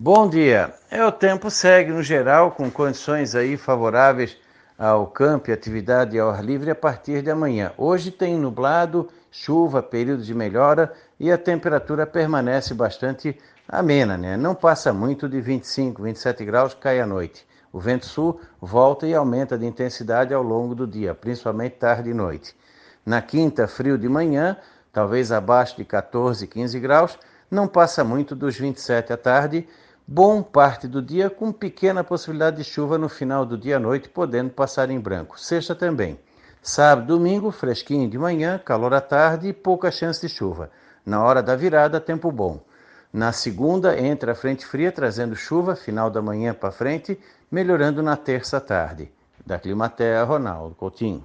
Bom dia. É, o tempo segue no geral com condições aí favoráveis ao campo e atividade ao ar livre a partir de amanhã. Hoje tem nublado, chuva, período de melhora e a temperatura permanece bastante amena, né? Não passa muito de 25, 27 graus, cai à noite. O vento sul volta e aumenta de intensidade ao longo do dia, principalmente tarde e noite. Na quinta, frio de manhã, talvez abaixo de 14, 15 graus, não passa muito dos 27 à tarde, bom parte do dia com pequena possibilidade de chuva no final do dia à noite, podendo passar em branco. Sexta também. Sábado, domingo, fresquinho de manhã, calor à tarde e pouca chance de chuva. Na hora da virada, tempo bom. Na segunda, entra a frente fria trazendo chuva, final da manhã para frente, melhorando na terça tarde. Da Climatea, Ronaldo Coutinho.